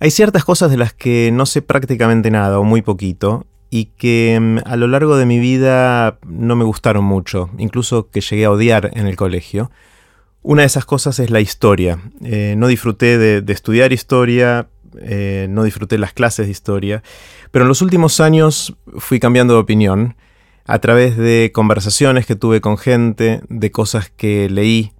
Hay ciertas cosas de las que no sé prácticamente nada o muy poquito y que mm, a lo largo de mi vida no me gustaron mucho, incluso que llegué a odiar en el colegio. Una de esas cosas es la historia. Eh, no disfruté de, estudiar historia, eh, no disfruté las clases de historia, pero en los últimos años fui cambiando de opinión a través de conversaciones que tuve con gente, de cosas que leí,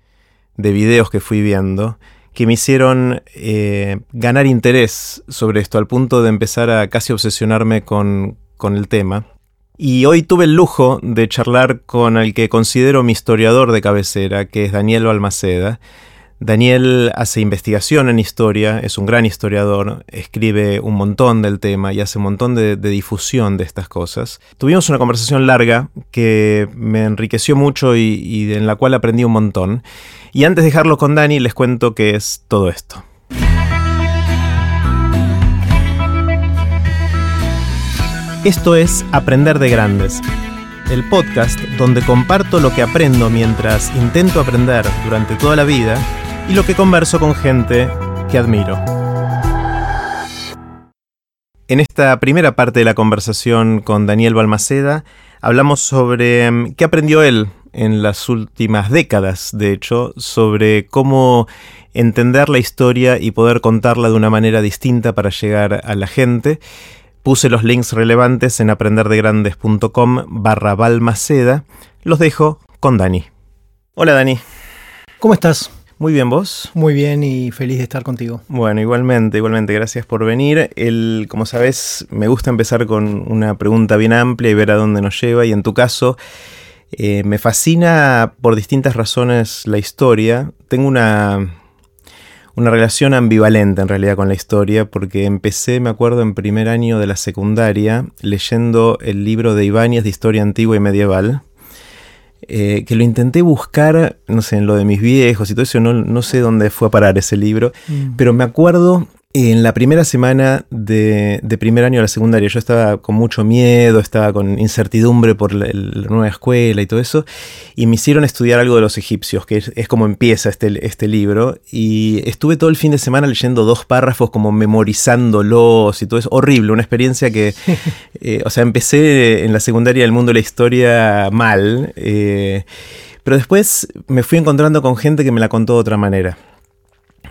de videos que fui viendo, que me hicieron eh, ganar interés sobre esto, al punto de empezar a casi obsesionarme con, con el tema. Y hoy tuve el lujo de charlar con el que considero mi historiador de cabecera, que es Daniel Balmaceda. Daniel hace investigación en historia, es un gran historiador, escribe un montón del tema y hace un montón de, difusión de estas cosas. Tuvimos una conversación larga que me enriqueció mucho y, y en la cual aprendí un montón. Y antes de dejarlo con Dani, les cuento qué es todo esto. Esto es Aprender de Grandes, el podcast donde comparto lo que aprendo mientras intento aprender durante toda la vida y lo que converso con gente que admiro. En esta primera parte de la conversación con Daniel Balmaceda, hablamos sobre mm, qué aprendió él en las últimas décadas, de hecho, sobre cómo entender la historia y poder contarla de una manera distinta para llegar a la gente Puse los links relevantes en aprenderdegrandes.com barra Balmaceda. Los dejo con Dani. Hola Dani. ¿Cómo estás? Muy bien, ¿vos? Muy bien y feliz de estar contigo. Bueno, igualmente, igualmente, gracias por venir. El, como sabes, me gusta empezar con una pregunta bien amplia y ver a dónde nos lleva. Y en tu caso, eh, me fascina por distintas razones la historia. Tengo una, una relación ambivalente en realidad con la historia, porque empecé, me acuerdo, en primer año de la secundaria, leyendo el libro de Ibáñez de Historia Antigua y Medieval, eh, que lo intenté buscar, no sé, en lo de mis viejos y todo eso, no, no sé dónde fue a parar ese libro, mm. pero me acuerdo en la primera semana de, primer año de la secundaria yo estaba con mucho miedo, estaba con incertidumbre por la, nueva escuela y todo eso, y me hicieron estudiar algo de los egipcios, que es, como empieza este, este, libro, y estuve todo el fin de semana leyendo dos párrafos como memorizándolos y todo eso, horrible, una experiencia que, eh, o sea, empecé en la secundaria del mundo de la historia mal, eh, pero después me fui encontrando con gente que me la contó de otra manera.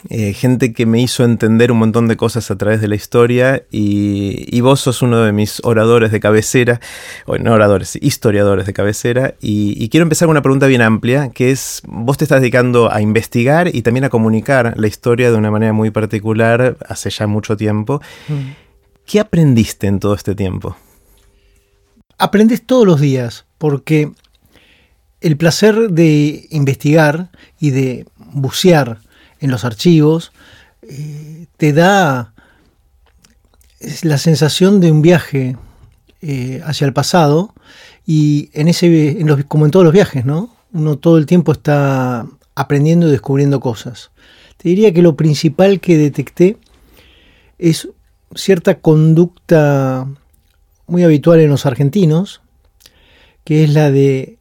Eh, gente que me hizo entender un montón de cosas a través de la historia y, vos sos uno de mis oradores de cabecera, o no oradores, historiadores de cabecera, y, quiero empezar con una pregunta bien amplia, que es, vos te estás dedicando a investigar y también a comunicar la historia de una manera muy particular hace ya mucho tiempo. Mm. ¿Qué aprendiste en todo este tiempo? Aprendes todos los días, porque el placer de investigar y de bucear en los archivos, eh, te da la sensación de un viaje eh, hacia el pasado y en ese, como en todos los viajes, ¿no? Uno todo el tiempo está aprendiendo y descubriendo cosas. Te diría que lo principal que detecté es cierta conducta muy habitual en los argentinos, que es la de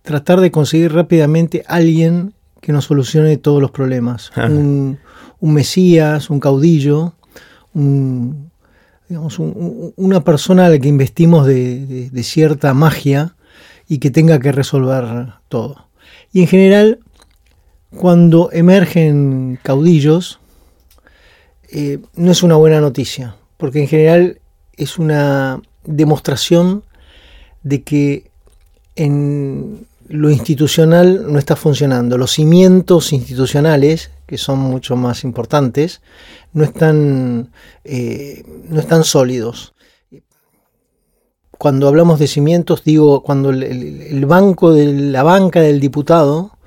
tratar de conseguir rápidamente alguien que nos solucione todos los problemas. Un, mesías, un caudillo, digamos, una persona a la que investimos de, cierta magia y que tenga que resolver todo. Y en general, cuando emergen caudillos, eh, no es una buena noticia, porque en general es una demostración de que en lo institucional no está funcionando. Los cimientos institucionales, que son mucho más importantes, no están, eh, no están sólidos. Cuando hablamos de cimientos, digo, cuando el, banco de la banca del diputado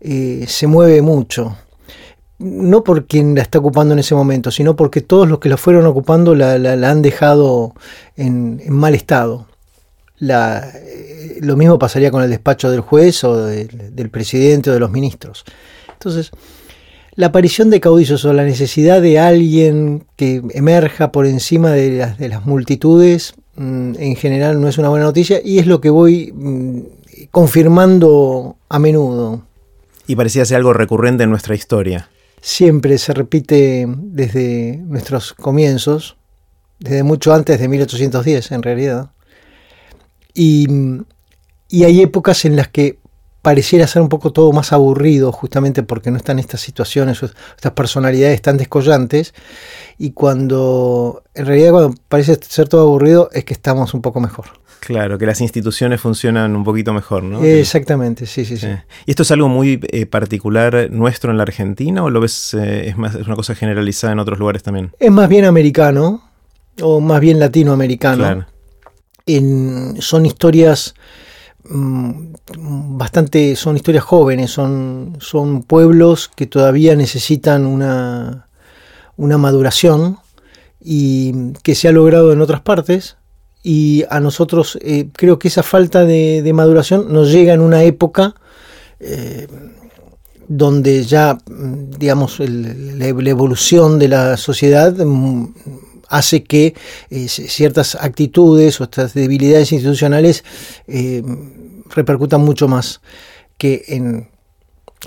eh, se mueve mucho. No por quien la está ocupando en ese momento, sino porque todos los que la fueron ocupando la, han dejado en mal estado la, eh, lo mismo pasaría con el despacho del juez o del presidente o de los ministros. Entonces, la aparición de caudillos o la necesidad de alguien que emerja por encima de las, de las multitudes mm, en general no es una buena noticia y es lo que voy mm, confirmando a menudo. Y parecía ser algo recurrente en nuestra historia. siempre se repite desde nuestros comienzos, desde mucho antes de 1810 en realidad. Y, y hay épocas en las que pareciera ser un poco todo más aburrido, justamente porque no están estas situaciones, estas personalidades tan descollantes, y cuando en realidad cuando parece ser todo aburrido es que estamos un poco mejor. Claro, que las instituciones funcionan un poquito mejor, ¿no? Exactamente, sí, sí, sí. ¿Y esto es algo muy eh, particular nuestro en la Argentina o lo ves, eh, es, más, es una cosa generalizada en otros lugares también? Es más bien americano, o más bien latinoamericano. Claro. En, son historias Mm, bastante, son historias jóvenes, son, son pueblos que todavía necesitan una, una maduración y que se ha logrado en otras partes. Y a nosotros eh, creo que esa falta de, maduración nos llega en una época eh, donde ya, mm, digamos, la, evolución de la sociedad mm, hace que eh, ciertas actitudes o estas debilidades institucionales eh, repercutan mucho más que en,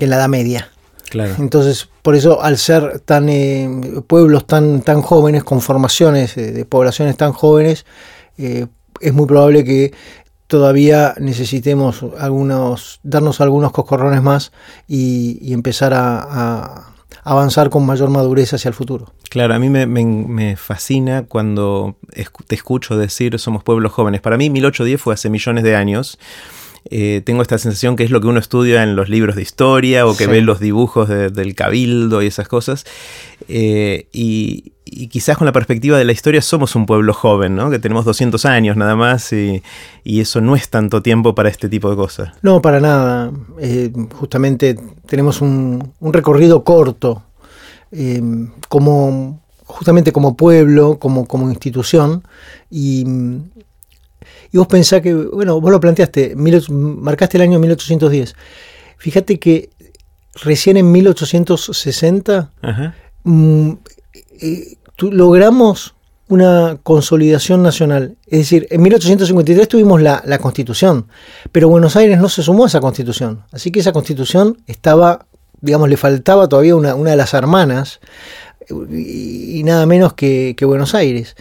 la Edad Media. Claro. Entonces, por eso, al ser tan eh, pueblos tan, tan jóvenes, con formaciones de poblaciones tan jóvenes, es muy probable que todavía necesitemos algunos, darnos algunos coscorrones más y, empezar a avanzar con mayor madurez hacia el futuro. Claro, a mí me, fascina cuando te escucho decir somos pueblos jóvenes. Para mí 1810 fue hace millones de años. Eh, tengo esta sensación que es lo que uno estudia en los libros de historia o que ve los dibujos del cabildo y esas cosas. Eh, y, quizás con la perspectiva de la historia somos un pueblo joven, ¿no? que tenemos 200 años nada más y, eso no es tanto tiempo para este tipo de cosas. No, para nada. Eh, justamente tenemos un, recorrido corto como justamente como pueblo, como, como institución, y, y vos pensás que, bueno, vos lo planteaste, marcaste el año 1810. Fíjate que recién en 1860 mm, eh, logramos una consolidación nacional. Es decir, en 1853 tuvimos la, la, constitución, pero Buenos Aires no se sumó a esa constitución. Así que esa constitución estaba, digamos, le faltaba todavía una, una de las hermanas y, nada menos que, que Buenos Aires.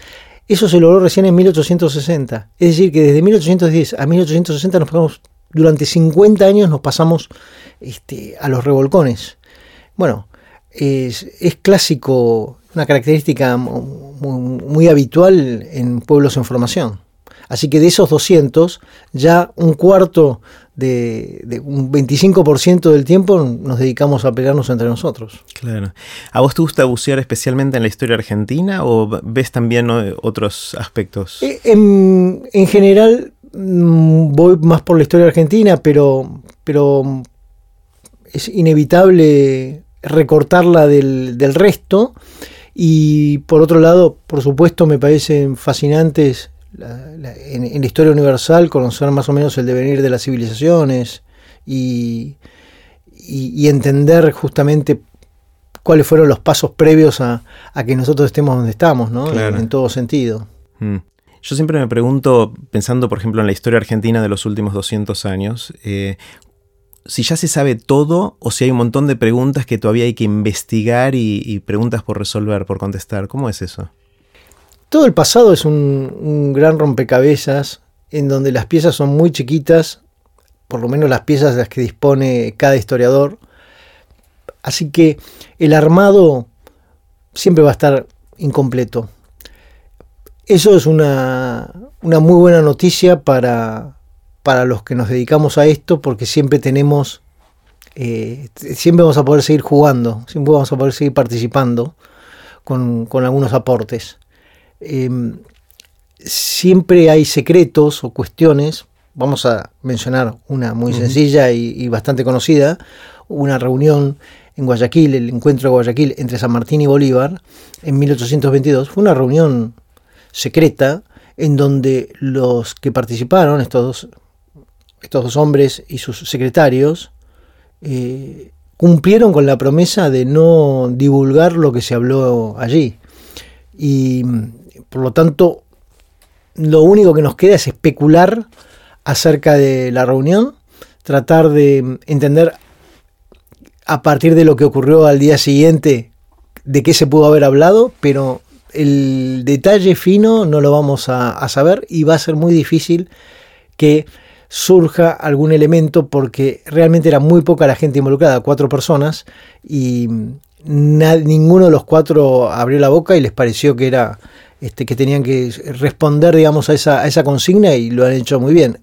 Eso se logró recién en 1860. Es decir, que desde 1810 a 1860 nos pasamos, durante 50 años nos pasamos este, a los revolcones. Bueno, es, clásico, una característica muy, habitual en pueblos en formación. Así que de esos 200, ya un cuarto de, un 25% del tiempo nos dedicamos a pelearnos entre nosotros. Claro. ¿A vos te gusta bucear especialmente en la historia argentina o ves también otros aspectos? Eh, en, general mm, voy más por la historia argentina, pero, pero es inevitable recortarla del, del resto. Y por otro lado, por supuesto, me parecen fascinantes en, la historia universal conocer más o menos el devenir de las civilizaciones y, y, entender justamente cuáles fueron los pasos previos a, que nosotros estemos donde estamos, ¿no? En, todo sentido. Mm. Yo siempre me pregunto, pensando por ejemplo en la historia argentina de los últimos 200 años, eh, si ya se sabe todo o si hay un montón de preguntas que todavía hay que investigar y preguntas por resolver, por contestar. ¿Cómo es eso? Todo el pasado es un, gran rompecabezas en donde las piezas son muy chiquitas, por lo menos las piezas de las que dispone cada historiador. Así que el armado siempre va a estar incompleto. Eso es una, muy buena noticia para, para, los que nos dedicamos a esto, porque siempre tenemos, eh, siempre vamos a poder seguir jugando, siempre vamos a poder seguir participando con, con algunos aportes. Em, siempre hay secretos o cuestiones. Vamos a mencionar una muy sencilla y, bastante conocida, una reunión en Guayaquil, el encuentro de Guayaquil entre San Martín y Bolívar en 1822. Fue una reunión secreta en donde los que participaron, estos dos, estos dos hombres y sus secretarios, eh, cumplieron con la promesa de no divulgar lo que se habló allí. Y por lo tanto, lo único que nos queda es especular acerca de la reunión, tratar de entender a partir de lo que ocurrió al día siguiente, de qué se pudo haber hablado, pero el detalle fino no lo vamos a, saber y va a ser muy difícil que surja algún elemento porque realmente era muy poca la gente involucrada, cuatro personas, y ninguno de los cuatro abrió la boca y les pareció que era este, que tenían que responder, digamos, a esa, consigna y lo han hecho muy bien.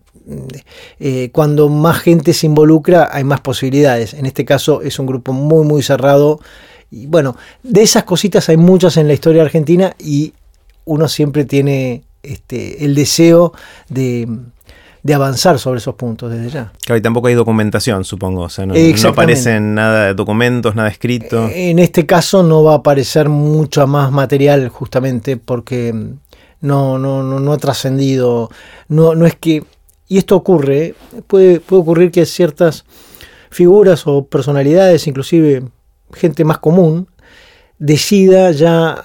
Eh, cuando más gente se involucra hay más posibilidades. En este caso es un grupo muy, muy cerrado. Y bueno, de esas cositas hay muchas en la historia argentina y uno siempre tiene este, el deseo de, avanzar sobre esos puntos desde ya. Claro, y tampoco hay documentación, supongo. O sea, no, aparecen nada de documentos, nada escrito. En este caso no va a aparecer mucho más material, justamente, porque no, no, no, no ha trascendido. No, no es que y esto ocurre, puede, puede ocurrir que ciertas figuras o personalidades, inclusive gente más común, decida ya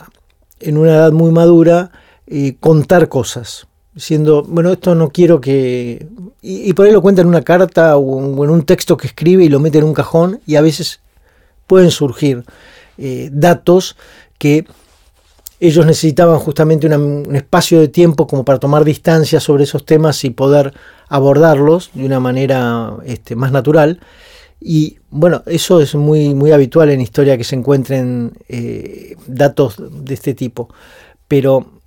en una edad muy madura eh, contar cosas, diciendo, bueno, esto no quiero que... Y, por ahí lo cuenta en una carta o en un texto que escribe y lo mete en un cajón y a veces pueden surgir eh, datos que ellos necesitaban justamente un espacio de tiempo como para tomar distancia sobre esos temas y poder abordarlos de una manera este, más natural. Y bueno, eso es muy, muy habitual en historia que se encuentren eh, datos de este tipo. Pero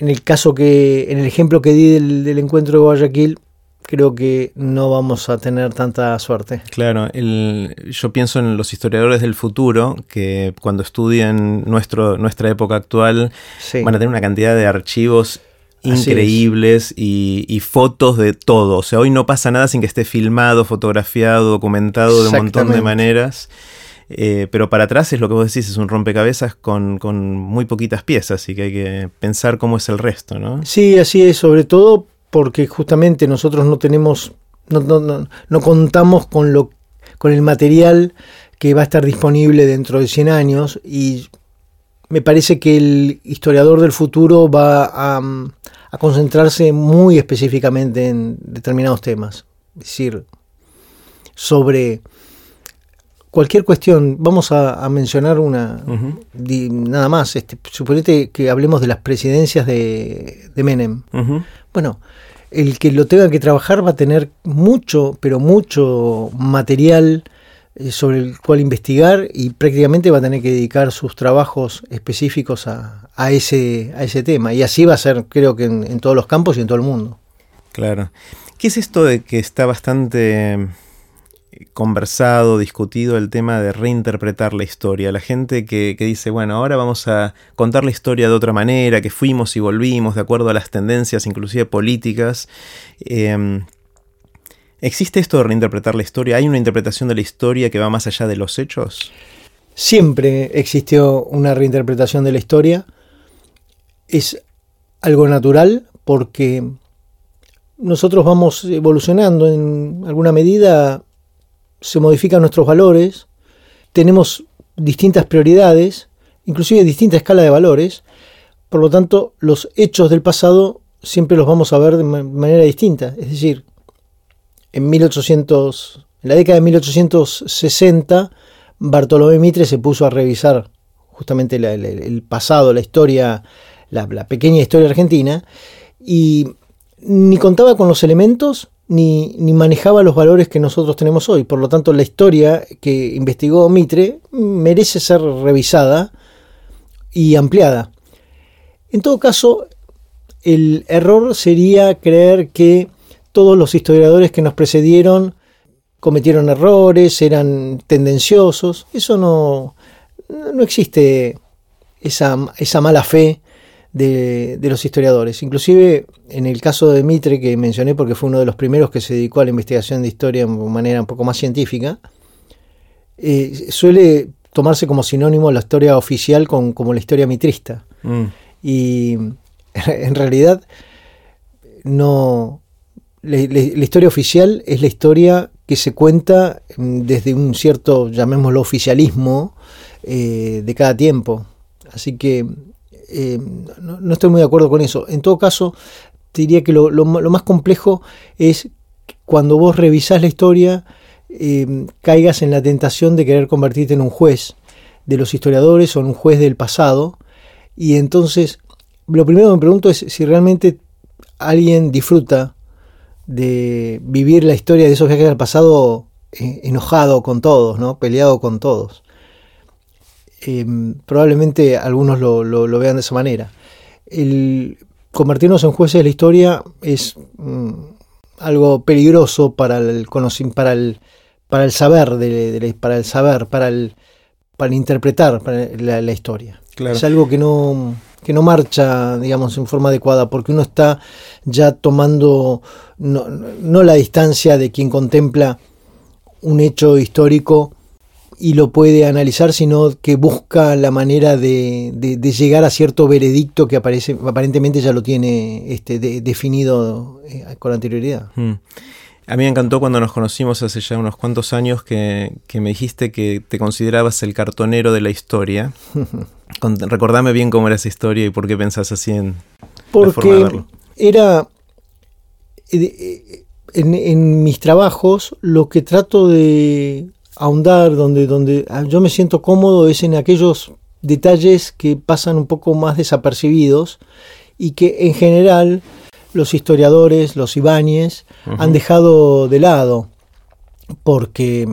en el caso que, en el ejemplo que di del encuentro de Guayaquil, creo que no vamos a tener tanta suerte. Claro, yo pienso en los historiadores del futuro que cuando estudian nuestro, nuestra época actual van a tener una cantidad de archivos increíbles y, fotos de todo. O sea, hoy no pasa nada sin que esté filmado, fotografiado, documentado de un montón de maneras. Eh, pero para atrás es lo que vos decís, es un rompecabezas con, con, muy poquitas piezas y que hay que pensar cómo es el resto, ¿no? Sí, así es, sobre todo porque justamente nosotros no tenemos, no, no, no, contamos con, lo, con el material que va a estar disponible dentro de 100 años y me parece que el historiador del futuro va a, a, concentrarse muy específicamente en determinados temas. Es decir, sobre cualquier cuestión, vamos a, mencionar una, nada más, este, suponete que hablemos de las presidencias de, de Menem. Bueno, el que lo tenga que trabajar va a tener mucho, pero mucho material eh, sobre el cual investigar y prácticamente va a tener que dedicar sus trabajos específicos a, ese, a ese tema. Y así va a ser, creo que en todos los campos y en todo el mundo. Claro. ¿Qué es esto de que está bastante conversado, discutido el tema de reinterpretar la historia. La gente que, dice, bueno, ahora vamos a contar la historia de otra manera, que fuimos y volvimos de acuerdo a las tendencias, inclusive políticas. Em, ¿Existe esto de reinterpretar la historia? ¿Hay una interpretación de la historia que va más allá de los hechos? Siempre existió una reinterpretación de la historia. Es algo natural porque nosotros vamos evolucionando en alguna medida se modifican nuestros valores, tenemos distintas prioridades, inclusive distinta escala de valores, por lo tanto los hechos del pasado siempre los vamos a ver de manera distinta. Es decir, en 1800, en la década de 1860, Bartolomé Mitre se puso a revisar justamente el pasado, la historia, la pequeña historia argentina, y ni contaba con los elementos ni, manejaba los valores que nosotros tenemos hoy. Por lo tanto, la historia que investigó Mitre merece ser revisada y ampliada. En todo caso, el error sería creer que todos los historiadores que nos precedieron cometieron errores, eran tendenciosos. Eso no, no existe esa, esa mala fe de, los historiadores. Inclusive en el caso de Mitre, que mencioné porque fue uno de los primeros que se dedicó a la investigación de historia de manera un poco más científica, eh, suele tomarse como sinónimo la historia oficial con, como la historia mitrista. Mm. Y en realidad no... La, historia oficial es la historia que se cuenta mm, desde un cierto, llamémoslo, oficialismo eh, de cada tiempo. Así que eh, no, estoy muy de acuerdo con eso. En todo caso, diría que lo, más complejo es cuando vos revisás la historia eh, caigas en la tentación de querer convertirte en un juez de los historiadores o en un juez del pasado. Y entonces, lo primero que me pregunto es si realmente alguien disfruta de vivir la historia de esos viajes al pasado eh, enojado con todos, ¿no? peleado con todos. Em, probablemente algunos lo, vean de esa manera. El convertirnos en jueces de la historia es mm, algo peligroso para el, para el, para el saber, de, para el saber, para el, para interpretar la, historia. Es algo que no, que no marcha, digamos, en forma adecuada, porque uno está ya tomando no, no la distancia de quien contempla un hecho histórico y lo puede analizar, sino que busca la manera de, llegar a cierto veredicto que aparece, aparentemente ya lo tiene este, definido eh, con anterioridad. Hmm. A mí me encantó cuando nos conocimos hace ya unos cuantos años que, me dijiste que te considerabas el cartonero de la historia. recordame bien cómo era esa historia y por qué pensás así en Porque era... Eh, eh, en, en mis trabajos lo que trato de ahondar, donde, donde ah, yo me siento cómodo es en aquellos detalles que pasan un poco más desapercibidos y que en general los historiadores, los Ibáñez, han dejado de lado porque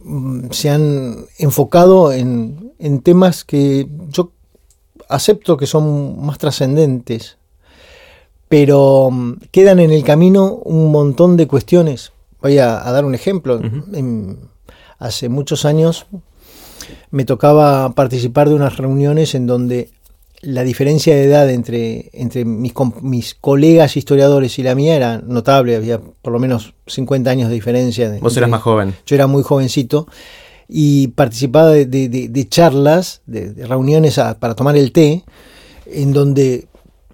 mm, se han enfocado en, en, temas que yo acepto que son más trascendentes, pero mm, quedan en el camino un montón de cuestiones. Voy a, dar un ejemplo hace muchos años me tocaba participar de unas reuniones en donde la diferencia de edad entre, entre mis, mis, colegas historiadores y la mía era notable, había por lo menos 50 años de diferencia. Vos eras más joven. Yo era muy jovencito y participaba de, charlas, de, reuniones para tomar el té, en donde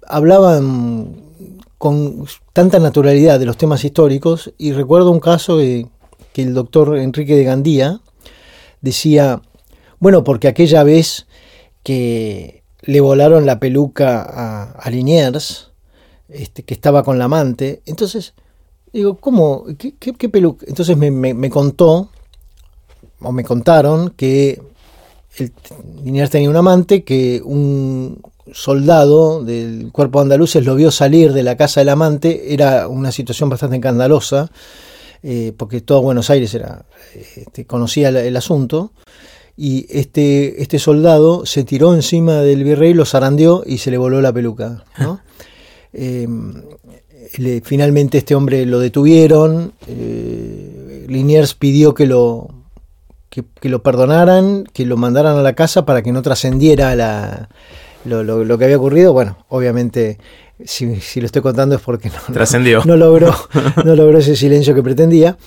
hablaban con tanta naturalidad de los temas históricos y recuerdo un caso de, que el doctor Enrique de Gandía decía, bueno, porque aquella vez que le volaron la peluca a, Liniers, este, que estaba con la amante, entonces, digo, ¿cómo? ¿Qué, peluca? Entonces me, contó, o me contaron, que Liniers tenía un amante, que un soldado del cuerpo de andaluces lo vio salir de la casa del amante, era una situación bastante escandalosa, eh, porque todo Buenos Aires era, este, conocía el, asunto, y este, este soldado se tiró encima del virrey, lo zarandeó y se le voló la peluca. Eh, finalmente este hombre lo detuvieron, eh, Liniers pidió que lo, que, lo perdonaran, que lo mandaran a la casa para que no trascendiera lo, lo, que había ocurrido. Bueno, obviamente si, lo estoy contando es porque no, Trascendió. No, logró, no logró ese silencio que pretendía.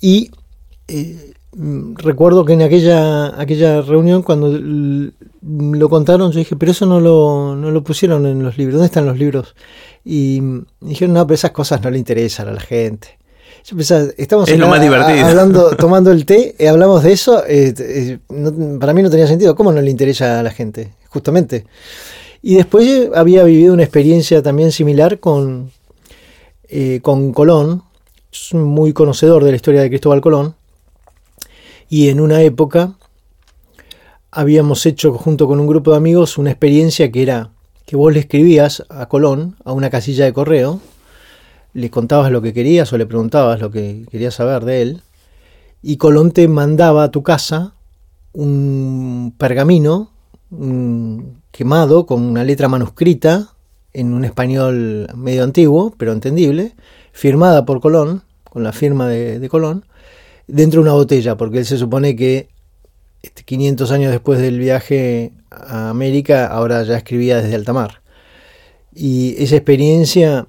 Y eh, recuerdo que en aquella, aquella reunión, cuando lo contaron, yo dije, pero eso no lo, no lo pusieron en los libros. ¿Dónde están los libros? Y dijeron, no, pero esas cosas no le interesan a la gente. Yo pensaba, estamos es lo más divertido. hablando, tomando el té, eh, hablamos de eso. Eh, para mí no tenía sentido. ¿Cómo no le interesa a la gente? Justamente. Y después había vivido una experiencia también similar con, eh, con Colón, muy conocedor de la historia de Cristóbal Colón, y en una época habíamos hecho junto con un grupo de amigos una experiencia que era que vos le escribías a Colón a una casilla de correo, le contabas lo que querías o le preguntabas lo que querías saber de él, y Colón te mandaba a tu casa un pergamino, quemado con una letra manuscrita en un español medio antiguo, pero entendible, firmada por Colón, con la firma de, Colón, dentro de una botella, porque él se supone que 500 este, años después del viaje a América, ahora ya escribía desde alta mar. Y esa experiencia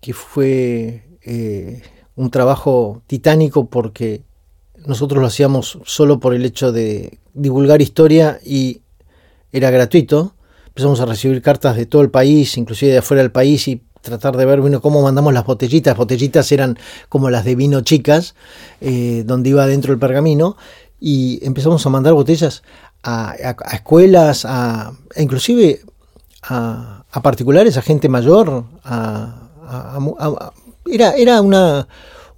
que fue eh, un trabajo titánico porque nosotros lo hacíamos solo por el hecho de divulgar historia y era gratuito, empezamos a recibir cartas de todo el país, inclusive de afuera del país, y tratar de ver bueno, cómo mandamos las botellitas. Botellitas eran como las de vino chicas, eh, donde iba dentro el pergamino, y empezamos a mandar botellas a, escuelas, a, inclusive a, particulares, a gente mayor, era, era una,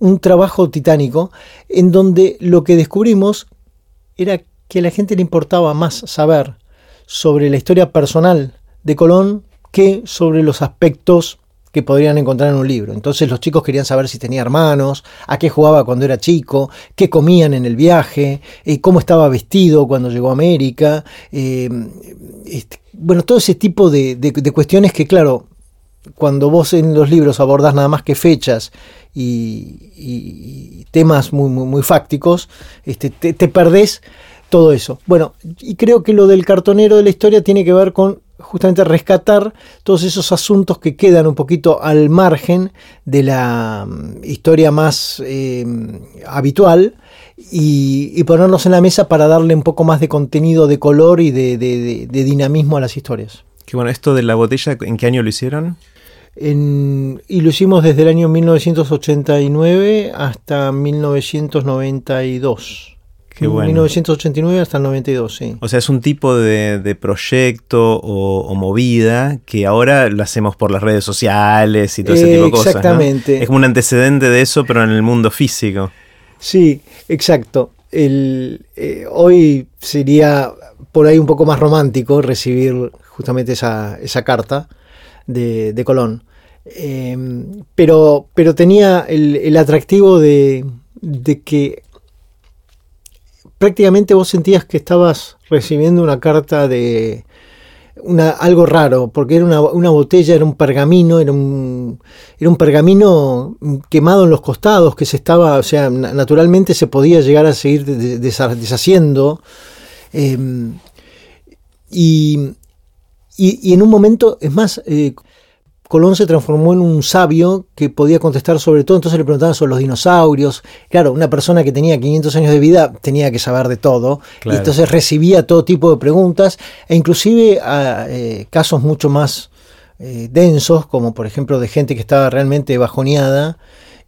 un trabajo titánico en donde lo que descubrimos era que a la gente le importaba más saber sobre la historia personal de Colón que sobre los aspectos que podrían encontrar en un libro. Entonces los chicos querían saber si tenía hermanos, a qué jugaba cuando era chico, qué comían en el viaje, eh, cómo estaba vestido cuando llegó a América. Eh, este, bueno, todo ese tipo de, cuestiones que, claro, cuando vos en los libros abordás nada más que fechas y, temas muy, muy, fácticos, este, te, te perdés todo eso. Bueno, y creo que lo del cartonero de la historia tiene que ver con justamente rescatar todos esos asuntos que quedan un poquito al margen de la mm, historia más em, habitual y, ponerlos en la mesa para darle un poco más de contenido, de color y de, dinamismo a las historias. Qué bueno, esto de la botella, ¿en qué año lo hicieron? y lo hicimos desde el año 1989 hasta 1992. 1989 hasta el 92, sí. O sea, es un tipo de, proyecto o, movida que ahora lo hacemos por las redes sociales y todo ese tipo de cosas. Exactamente. Es como un antecedente de eso, pero en el mundo físico. Sí, exacto. El, eh, hoy sería por ahí un poco más romántico recibir justamente esa, carta de, Colón. Em, pero, pero tenía el, atractivo de, de que prácticamente vos sentías que estabas recibiendo una carta de una, algo raro, porque era una, botella, era un pergamino, era un, pergamino quemado en los costados, que se estaba, o sea, naturalmente se podía llegar a seguir deshaciendo. Em, y, y, en un momento, es más, eh, Colón se transformó en un sabio que podía contestar sobre todo, entonces le preguntaban sobre los dinosaurios. Claro, una persona que tenía 500 años de vida tenía que saber de todo, y entonces recibía todo tipo de preguntas, e inclusive a eh, casos mucho más eh, densos, como por ejemplo de gente que estaba realmente bajoneada,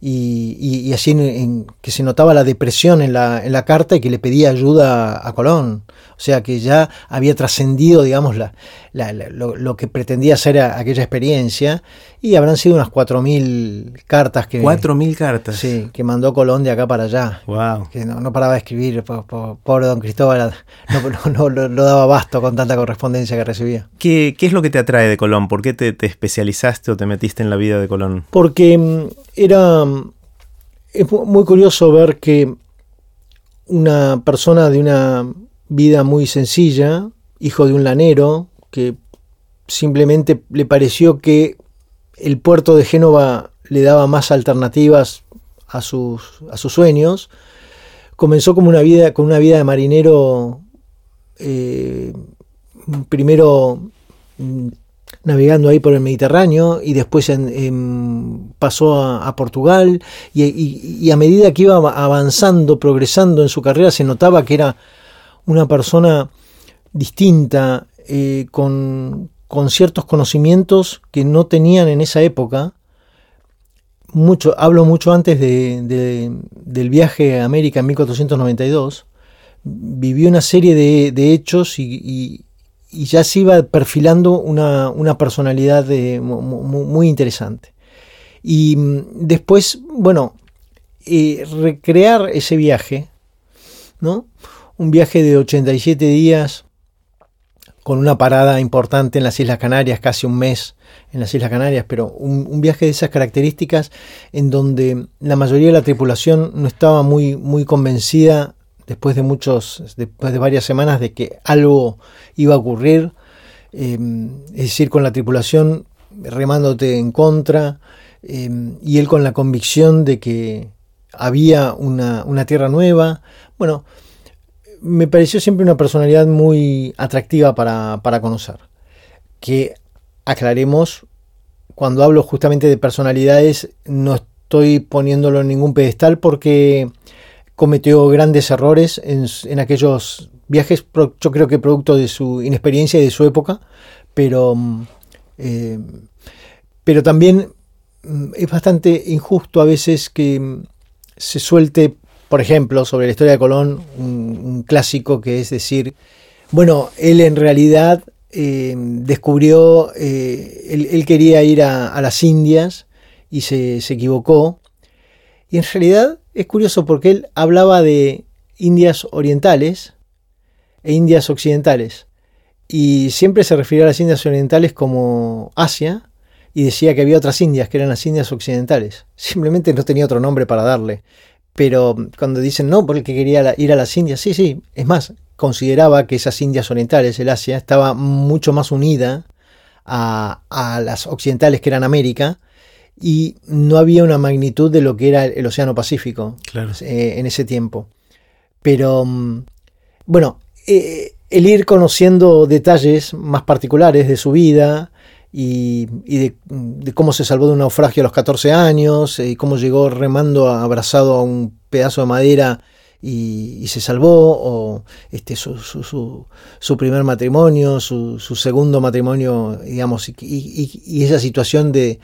y, así en, que se notaba la depresión en la, en la, carta y que le pedía ayuda a Colón. O sea que ya había trascendido, digamos, la, lo, que pretendía ser aquella experiencia y habrán sido unas 4.000 cartas que... 4.000 cartas. Sí, que mandó Colón de acá para allá. Wow. Que no, paraba de escribir, pobre don Cristóbal, no, no, daba basto con tanta correspondencia que recibía. ¿Qué, ¿Qué, es lo que te atrae de Colón? ¿Por qué te, te especializaste o te metiste en la vida de Colón? Porque mm, era... Mm, es muy curioso ver que una persona de una vida muy sencilla, hijo de un lanero, que simplemente le pareció que el puerto de Génova le daba más alternativas a sus, a sus sueños. Comenzó como una vida, con una vida de marinero, eh, primero mm, navegando ahí por el Mediterráneo y después pasó a, Portugal y, a medida que iba avanzando, progresando en su carrera, se notaba que era una persona distinta, eh, con, ciertos conocimientos que no tenían en esa época. Mucho, hablo mucho antes del viaje a América en 1492. Vivió una serie de, hechos y, ya se iba perfilando una, personalidad muy, interesante. Y mm, después, bueno, eh, recrear ese viaje, ¿no? un viaje de 87 días con una parada importante en las Islas Canarias, casi un mes en las Islas Canarias, pero un, viaje de esas características en donde la mayoría de la tripulación no estaba muy, muy convencida después de muchos, después de varias semanas de que algo iba a ocurrir, em, es decir, con la tripulación remándote en contra, em, y él con la convicción de que había una, una tierra nueva. Bueno, me pareció siempre una personalidad muy atractiva para, conocer. Que aclaremos, cuando hablo justamente de personalidades, no estoy poniéndolo en ningún pedestal porque cometió grandes errores en, aquellos viajes, yo creo que producto de su inexperiencia y de su época, pero, mm, eh, pero también mm, es bastante injusto a veces que mm, se suelte por ejemplo, sobre la historia de Colón, un, clásico que es decir, bueno, él en realidad eh, descubrió, eh, él, quería ir a, las Indias y se, equivocó. Y en realidad es curioso porque él hablaba de Indias orientales e Indias occidentales. Y siempre se refería a las Indias orientales como Asia y decía que había otras Indias que eran las Indias occidentales. Simplemente no tenía otro nombre para darle. Pero cuando dicen no, porque quería ir a las Indias, sí, sí, es más, consideraba que esas Indias orientales, el Asia, estaba mucho más unida a, las occidentales que eran América y no había una magnitud de lo que era el, Océano Pacífico eh, en ese tiempo. Pero mm, bueno, eh, el ir conociendo detalles más particulares de su vida y, de, cómo se salvó de un naufragio a los 14 años y cómo llegó remando abrazado a un pedazo de madera y, se salvó, o este, su, su, su, primer matrimonio, su, segundo matrimonio, digamos, y, esa situación de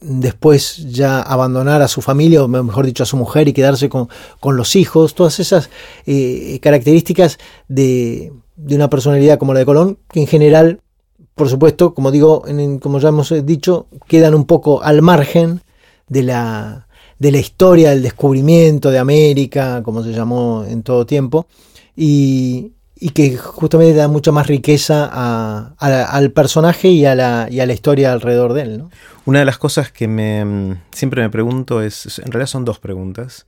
después ya abandonar a su familia, o mejor dicho, a su mujer y quedarse con, los hijos, todas esas eh, características de, de, una personalidad como la de Colón, que en general, por supuesto, como digo, como ya hemos dicho, quedan un poco al margen de la, de la historia del descubrimiento de América, como se llamó en todo tiempo, y, que justamente da mucha más riqueza al personaje y a, la, y a la historia alrededor de él. Una de las cosas que me, siempre me pregunto es, en realidad son dos preguntas.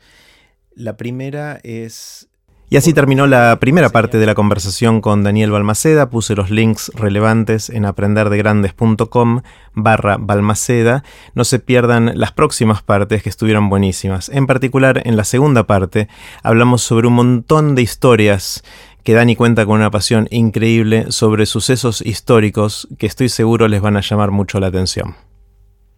La primera es y así terminó la primera parte de la conversación con Daniel Balmaceda. Puse los links relevantes en aprenderdegrandes.com barra Balmaceda. No se pierdan las próximas partes que estuvieron buenísimas. En particular, en la segunda parte, hablamos sobre un montón de historias que Dani cuenta con una pasión increíble sobre sucesos históricos que estoy seguro les van a llamar mucho la atención.